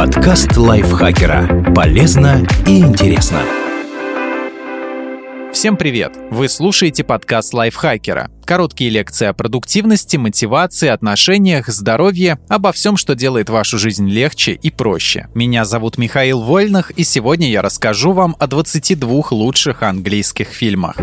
Подкаст лайфхакера. Полезно и интересно. Всем привет! Вы слушаете подкаст лайфхакера. Короткие лекции о продуктивности, мотивации, отношениях, здоровье, обо всем, что делает вашу жизнь легче и проще. Меня зовут Михаил Вольных, и сегодня я расскажу вам о 22 лучших английских фильмах.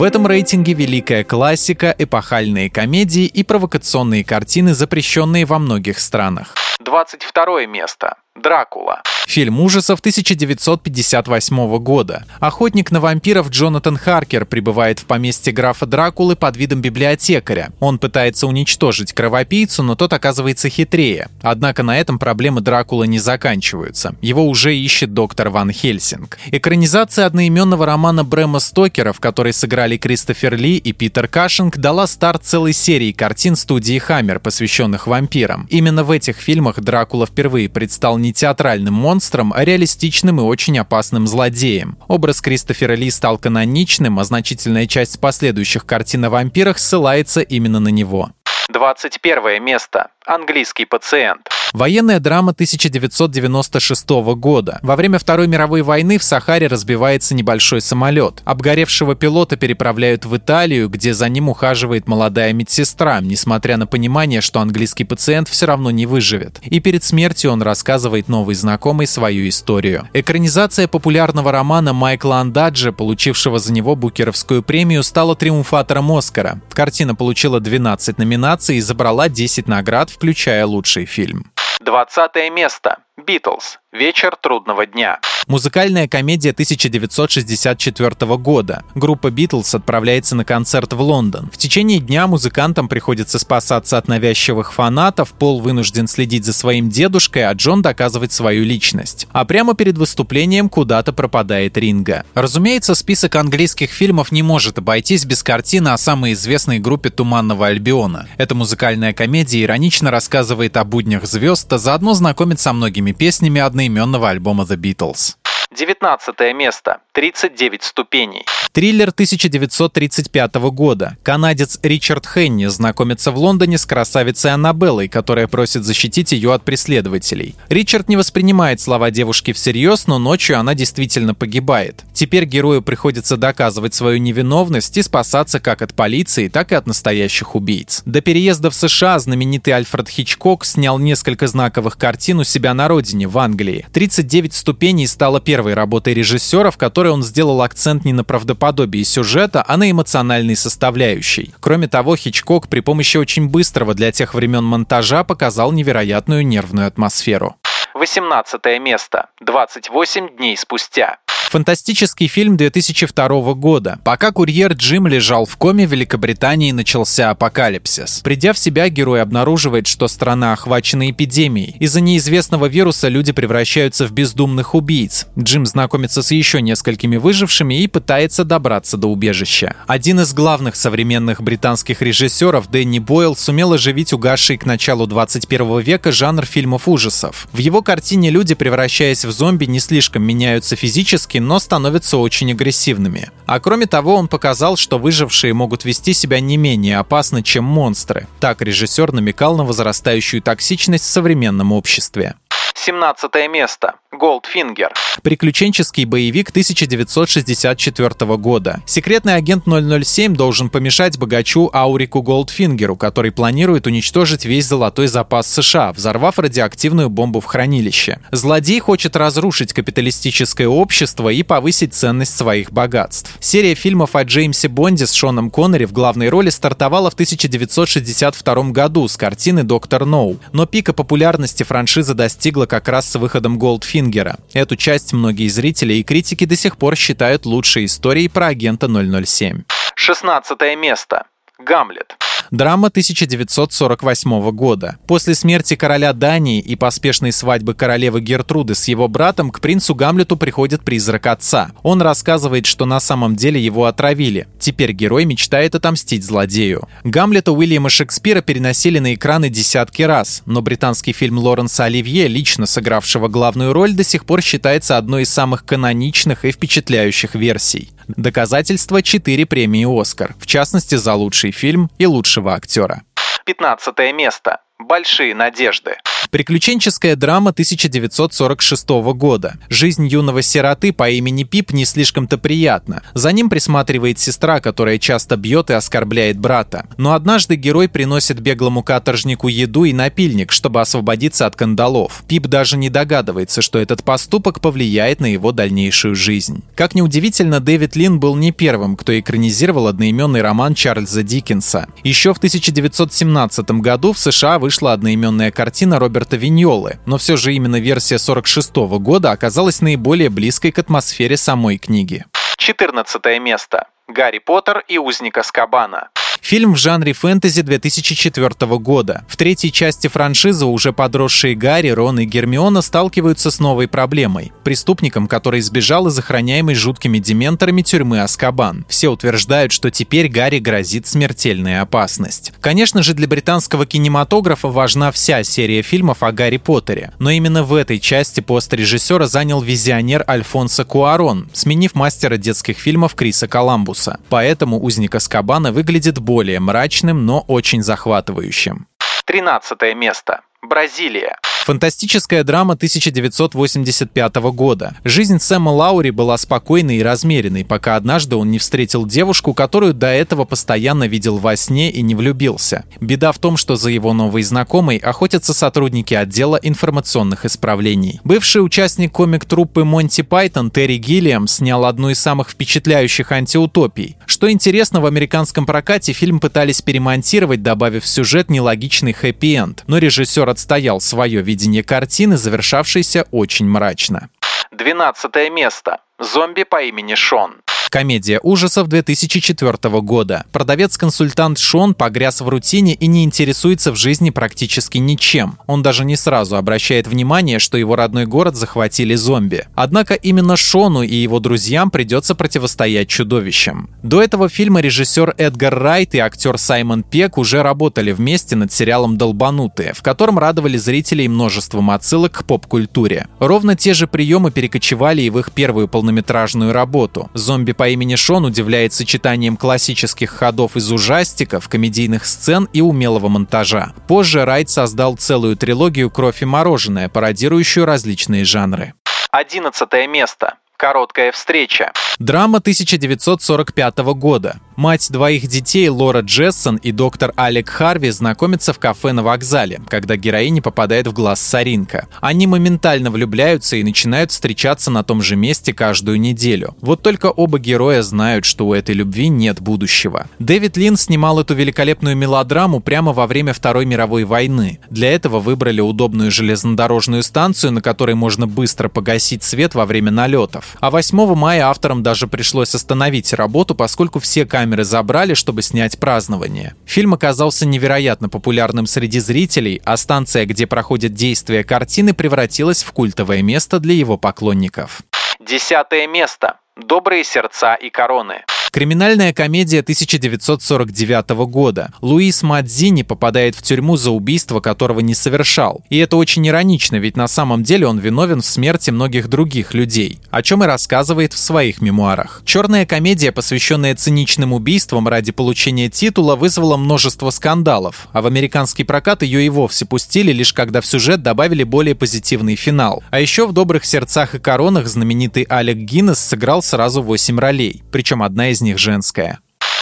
В этом рейтинге великая классика, эпохальные комедии и провокационные картины, запрещенные во многих странах. 22 место. Дракула. Фильм ужасов 1958 года. Охотник на вампиров Джонатан Харкер прибывает в поместье графа Дракулы под видом библиотекаря. Он пытается уничтожить кровопийцу, но тот оказывается хитрее. Однако на этом проблемы Дракулы не заканчиваются. Его уже ищет доктор Ван Хельсинг. Экранизация одноименного романа Брэма Стокера, в которой сыграли Кристофер Ли и Питер Кашинг, дала старт целой серии картин студии Хаммер, посвященных вампирам. Именно в этих фильмах Дракула впервые предстал не театральным монстром, а реалистичным и очень опасным злодеем. Образ Кристофера Ли стал каноничным, а значительная часть последующих картин о вампирах ссылается именно на него. 21 место. Английский пациент. Военная драма 1996 года. Во время Второй мировой войны в Сахаре разбивается небольшой самолет. Обгоревшего пилота переправляют в Италию, где за ним ухаживает молодая медсестра, несмотря на понимание, что английский пациент все равно не выживет. И перед смертью он рассказывает новой знакомой свою историю. Экранизация популярного романа Майкла Андаджа, получившего за него Букеровскую премию, стала триумфатором Оскара. Картина получила 12 номинаций и забрала 10 наград, включая лучший фильм. 20 место. Битлз. Вечер трудного дня. Музыкальная комедия 1964 года. Группа Битлз отправляется на концерт в Лондон. В течение дня музыкантам приходится спасаться от навязчивых фанатов, Пол вынужден следить за своим дедушкой, а Джон доказывать свою личность. А прямо перед выступлением куда-то пропадает Ринга. Разумеется, список английских фильмов не может обойтись без картины о самой известной группе Туманного Альбиона. Эта музыкальная комедия иронично рассказывает о буднях звезд, а заодно знакомит со многими песнями одноименного альбома The Beatles. 19 место. 39 ступеней. Триллер 1935 года. Канадец Ричард Хенни знакомится в Лондоне с красавицей Аннабеллой, которая просит защитить ее от преследователей. Ричард не воспринимает слова девушки всерьез, но ночью она действительно погибает. Теперь герою приходится доказывать свою невиновность и спасаться как от полиции, так и от настоящих убийц. До переезда в США знаменитый Альфред Хичкок снял несколько знаковых картин у себя на родине, в Англии. «39 ступеней» стала первой работой режиссера, в которой он сделал акцент не на правдоподобии сюжета, а на эмоциональной составляющей. Кроме того, Хичкок при помощи очень быстрого для тех времен монтажа показал невероятную нервную атмосферу. 18 место. 28 дней спустя. Фантастический фильм 2002 года. Пока курьер Джим лежал в коме, в Великобритании начался апокалипсис. Придя в себя, герой обнаруживает, что страна охвачена эпидемией. Из-за неизвестного вируса люди превращаются в бездумных убийц. Джим знакомится с еще несколькими выжившими и пытается добраться до убежища. Один из главных современных британских режиссеров, Дэнни Бойл, сумел оживить угасший к началу 21 века жанр фильмов ужасов. В его картине люди, превращаясь в зомби, не слишком меняются физически, но становятся очень агрессивными. А кроме того, он показал, что выжившие могут вести себя не менее опасно, чем монстры. Так режиссер намекал на возрастающую токсичность в современном обществе. 17 место. Goldfinger. Приключенческий боевик 1964 года. Секретный агент 007 должен помешать богачу Аурику Голдфингеру, который планирует уничтожить весь золотой запас США, взорвав радиоактивную бомбу в хранилище. Злодей хочет разрушить капиталистическое общество и повысить ценность своих богатств. Серия фильмов о Джеймсе Бонде с Шоном Коннери в главной роли стартовала в 1962 году с картины «Доктор Ноу», но пика популярности франшиза достигла как раз с выходом Голдфингера. Эту часть многие зрители и критики до сих пор считают лучшей историей про агента 007. 16 место. Гамлет. Драма 1948 года. После смерти короля Дании и поспешной свадьбы королевы Гертруды с его братом к принцу Гамлету приходит призрак отца. Он рассказывает, что на самом деле его отравили. Теперь герой мечтает отомстить злодею. Гамлета Уильяма Шекспира переносили на экраны десятки раз, но британский фильм Лоренса Оливье, лично сыгравшего главную роль, до сих пор считается одной из самых каноничных и впечатляющих версий. Доказательство – 4 премии «Оскар», в частности за лучший фильм и лучшего актера. 15 место. Большие надежды. Приключенческая драма 1946 года. Жизнь юного сироты по имени Пип не слишком-то приятна. За ним присматривает сестра, которая часто бьет и оскорбляет брата. Но однажды герой приносит беглому каторжнику еду и напильник, чтобы освободиться от кандалов. Пип даже не догадывается, что этот поступок повлияет на его дальнейшую жизнь. Как неудивительно, Дэвид Лин был не первым, кто экранизировал одноименный роман Чарльза Диккенса. Еще в 1917 году в США вышла одноименная картина Роберта Виньолы, но все же именно версия 46 года оказалась наиболее близкой к атмосфере самой книги. 14 место. Гарри Поттер и Узник Аскабана. Фильм в жанре фэнтези 2004 года. В третьей части франшизы уже подросшие Гарри, Рон и Гермиона сталкиваются с новой проблемой – преступником, который сбежал из охраняемой жуткими дементорами тюрьмы Аскабан. Все утверждают, что теперь Гарри грозит смертельная опасность. Конечно же, для британского кинематографа важна вся серия фильмов о Гарри Поттере, но именно в этой части пост режиссера занял визионер Альфонсо Куарон, сменив мастера детских фильмов Криса Коламбуса. Поэтому «Узник Аскабана» выглядит более мрачным, но очень захватывающим. 13 место. Бразилия. Фантастическая драма 1985 года. Жизнь Сэма Лаури была спокойной и размеренной, пока однажды он не встретил девушку, которую до этого постоянно видел во сне и не влюбился. Беда в том, что за его новой знакомой охотятся сотрудники отдела информационных исправлений. Бывший участник комик-труппы Монти Пайтон Терри Гиллиам снял одну из самых впечатляющих антиутопий. Что интересно, в американском прокате фильм пытались перемонтировать, добавив в сюжет нелогичный хэппи-энд, но режиссер отстоял свое видение картины, завершавшейся очень мрачно. 12 место. Зомби по имени Шон. Комедия ужасов 2004 года. Продавец-консультант Шон погряз в рутине и не интересуется в жизни практически ничем. Он даже не сразу обращает внимание, что его родной город захватили зомби. Однако именно Шону и его друзьям придется противостоять чудовищам. До этого фильма режиссер Эдгар Райт и актер Саймон Пек уже работали вместе над сериалом «Долбанутые», в котором радовали зрителей множеством отсылок к поп-культуре. Ровно те же приемы перекочевали и в их первую полнометражную работу. Зомби по имени Шон удивляет сочетанием классических ходов из ужастиков, комедийных сцен и умелого монтажа. Позже Райт создал целую трилогию «Кровь и мороженое», пародирующую различные жанры. 11 место. Короткая встреча. Драма 1945 года. Мать двоих детей Лора Джессон и доктор Алек Харви знакомятся в кафе на вокзале, когда героиня попадает в глаз соринка. Они моментально влюбляются и начинают встречаться на том же месте каждую неделю. Вот только оба героя знают, что у этой любви нет будущего. Дэвид Лин снимал эту великолепную мелодраму прямо во время Второй мировой войны. Для этого выбрали удобную железнодорожную станцию, на которой можно быстро погасить свет во время налетов. А 8 мая авторам даже пришлось остановить работу, поскольку все камеры камеры забрали, чтобы снять празднование. Фильм оказался невероятно популярным среди зрителей, а станция, где проходят действия картины, превратилась в культовое место для его поклонников. Десятое место. Добрые сердца и короны. Криминальная комедия 1949 года. Луис Мадзини попадает в тюрьму за убийство, которого не совершал. И это очень иронично, ведь на самом деле он виновен в смерти многих других людей, о чем и рассказывает в своих мемуарах. Черная комедия, посвященная циничным убийствам ради получения титула, вызвала множество скандалов, а в американский прокат ее и вовсе пустили, лишь когда в сюжет добавили более позитивный финал. А еще в «Добрых сердцах и коронах» знаменитый Алек Гиннес сыграл сразу 8 ролей, причем одна из них женская.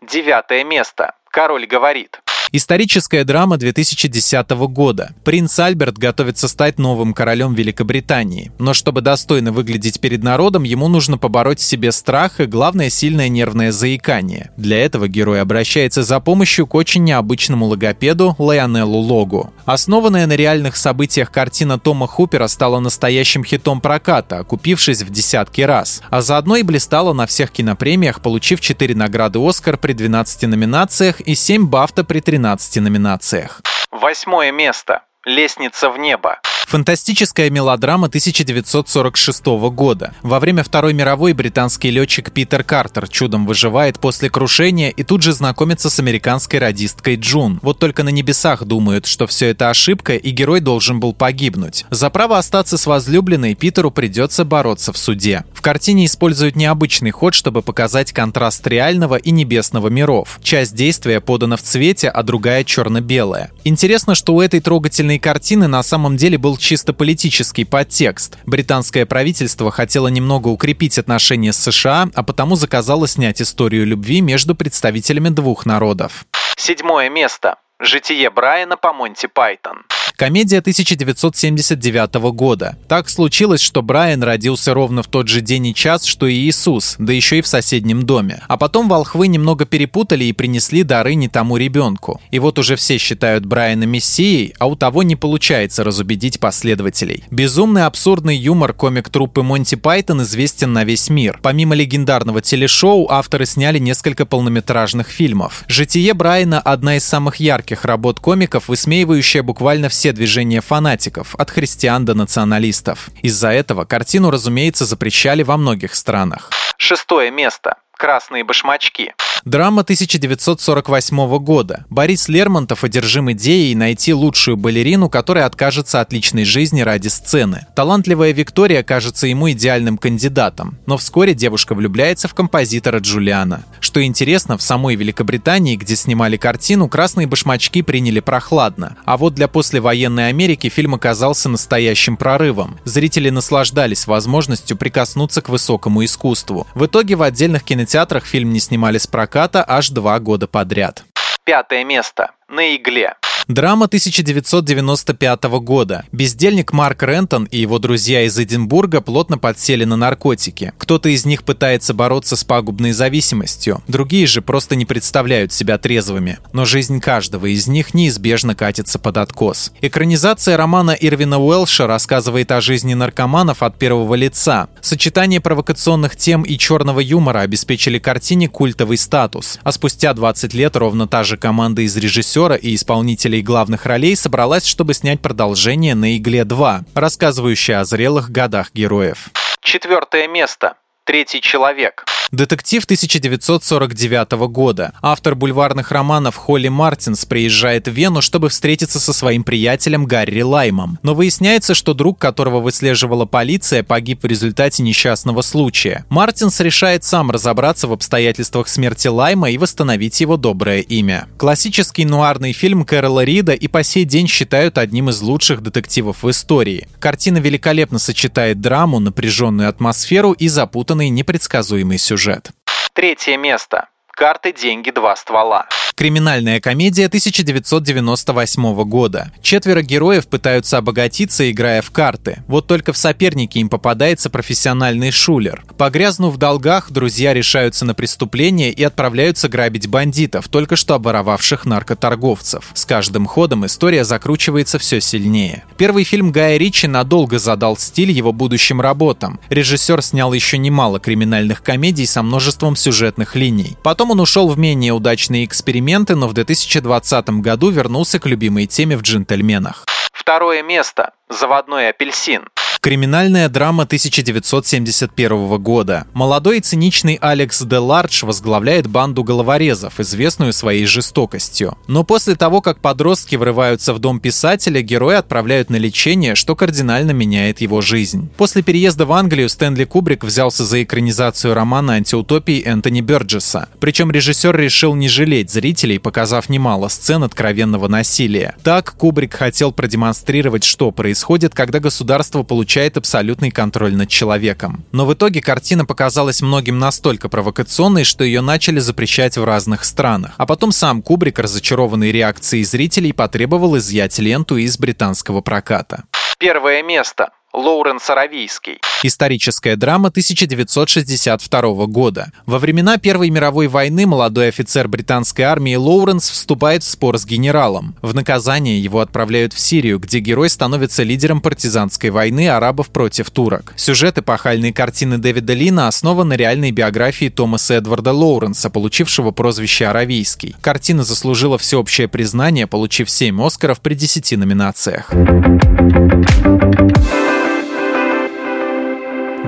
Девятое место. Король говорит. Историческая драма 2010 года. Принц Альберт готовится стать новым королем Великобритании. Но чтобы достойно выглядеть перед народом, ему нужно побороть в себе страх и, главное, сильное нервное заикание. Для этого герой обращается за помощью к очень необычному логопеду Лайонеллу Логу. Основанная на реальных событиях картина Тома Хупера стала настоящим хитом проката, окупившись в десятки раз. А заодно и блистала на всех кинопремиях, получив 4 награды «Оскар» при 12 номинациях и 7 «Бафта» при 13 номинациях. Восьмое место. «Лестница в небо». Фантастическая мелодрама 1946 года. Во время Второй мировой британский летчик Питер Картер чудом выживает после крушения и тут же знакомится с американской радисткой Джун. Вот только на небесах думают, что все это ошибка и герой должен был погибнуть. За право остаться с возлюбленной Питеру придется бороться в суде. В картине используют необычный ход, чтобы показать контраст реального и небесного миров. Часть действия подана в цвете, а другая черно-белая. Интересно, что у этой трогательной картины на самом деле был чисто политический подтекст. Британское правительство хотело немного укрепить отношения с США, а потому заказало снять историю любви между представителями двух народов. Седьмое место. Житие Брайана по Монти Пайтон. Комедия 1979 года. Так случилось, что Брайан родился ровно в тот же день и час, что и Иисус, да еще и в соседнем доме. А потом волхвы немного перепутали и принесли дары не тому ребенку. И вот уже все считают Брайана мессией, а у того не получается разубедить последователей. Безумный абсурдный юмор комик труппы Монти Пайтон известен на весь мир. Помимо легендарного телешоу, авторы сняли несколько полнометражных фильмов. «Житие Брайана» — одна из самых ярких работ комиков, высмеивающая буквально все движения фанатиков, от христиан до националистов. Из-за этого картину, разумеется, запрещали во многих странах. Шестое место. «Красные башмачки». Драма 1948 года. Борис Лермонтов одержим идеей найти лучшую балерину, которая откажется от личной жизни ради сцены. Талантливая Виктория кажется ему идеальным кандидатом, но вскоре девушка влюбляется в композитора Джулиана. Что интересно, в самой Великобритании, где снимали картину, красные башмачки приняли прохладно. А вот для послевоенной Америки фильм оказался настоящим прорывом. Зрители наслаждались возможностью прикоснуться к высокому искусству. В итоге в отдельных кинотеатрах фильм не снимали с проката аж два года подряд. Пятое место. На игле. Драма 1995 года. Бездельник Марк Рентон и его друзья из Эдинбурга плотно подсели на наркотики. Кто-то из них пытается бороться с пагубной зависимостью, другие же просто не представляют себя трезвыми. Но жизнь каждого из них неизбежно катится под откос. Экранизация романа Ирвина Уэлша рассказывает о жизни наркоманов от первого лица. Сочетание провокационных тем и черного юмора обеспечили картине культовый статус. А спустя 20 лет ровно та же команда из режиссера и исполнителей исполнителей главных ролей собралась, чтобы снять продолжение на «Игле 2», рассказывающее о зрелых годах героев. Четвертое место. Третий человек. Детектив 1949 года. Автор бульварных романов Холли Мартинс приезжает в Вену, чтобы встретиться со своим приятелем Гарри Лаймом. Но выясняется, что друг, которого выслеживала полиция, погиб в результате несчастного случая. Мартинс решает сам разобраться в обстоятельствах смерти Лайма и восстановить его доброе имя. Классический нуарный фильм Кэрола Рида и по сей день считают одним из лучших детективов в истории. Картина великолепно сочетает драму, напряженную атмосферу и запутанный непредсказуемый сюжет сюжет. Третье место. Карты, деньги, два ствола. Криминальная комедия 1998 года. Четверо героев пытаются обогатиться, играя в карты. Вот только в соперники им попадается профессиональный шулер. Погрязнув в долгах, друзья решаются на преступление и отправляются грабить бандитов, только что оборовавших наркоторговцев. С каждым ходом история закручивается все сильнее. Первый фильм Гая Ричи надолго задал стиль его будущим работам. Режиссер снял еще немало криминальных комедий со множеством сюжетных линий. Потом он ушел в менее удачные эксперименты моменты, но в 2020 году вернулся к любимой теме в «Джентльменах». Второе место. Заводной апельсин. Криминальная драма 1971 года. Молодой и циничный Алекс де Лардж возглавляет банду головорезов, известную своей жестокостью. Но после того, как подростки врываются в дом писателя, героя отправляют на лечение, что кардинально меняет его жизнь. После переезда в Англию Стэнли Кубрик взялся за экранизацию романа антиутопии Энтони Бёрджеса. Причем режиссер решил не жалеть зрителей, показав немало сцен откровенного насилия. Так Кубрик хотел продемонстрировать, что происходит, когда государство получает получает абсолютный контроль над человеком. Но в итоге картина показалась многим настолько провокационной, что ее начали запрещать в разных странах. А потом сам Кубрик, разочарованный реакцией зрителей, потребовал изъять ленту из британского проката. Первое место. Лоуренс Аравийский. Историческая драма 1962 года. Во времена Первой мировой войны молодой офицер британской армии Лоуренс вступает в спор с генералом. В наказание его отправляют в Сирию, где герой становится лидером партизанской войны арабов против турок. Сюжет эпохальной картины Дэвида Лина основан на реальной биографии Томаса Эдварда Лоуренса, получившего прозвище Аравийский. Картина заслужила всеобщее признание, получив 7 Оскаров при 10 номинациях.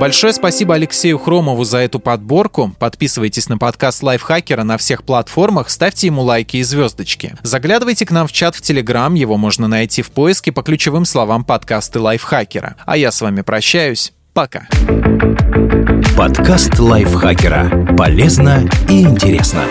Большое спасибо Алексею Хромову за эту подборку. Подписывайтесь на подкаст Лайфхакера на всех платформах, ставьте ему лайки и звездочки. Заглядывайте к нам в чат в Телеграм, его можно найти в поиске по ключевым словам подкасты Лайфхакера. А я с вами прощаюсь. Пока. Подкаст Лайфхакера. Полезно и интересно.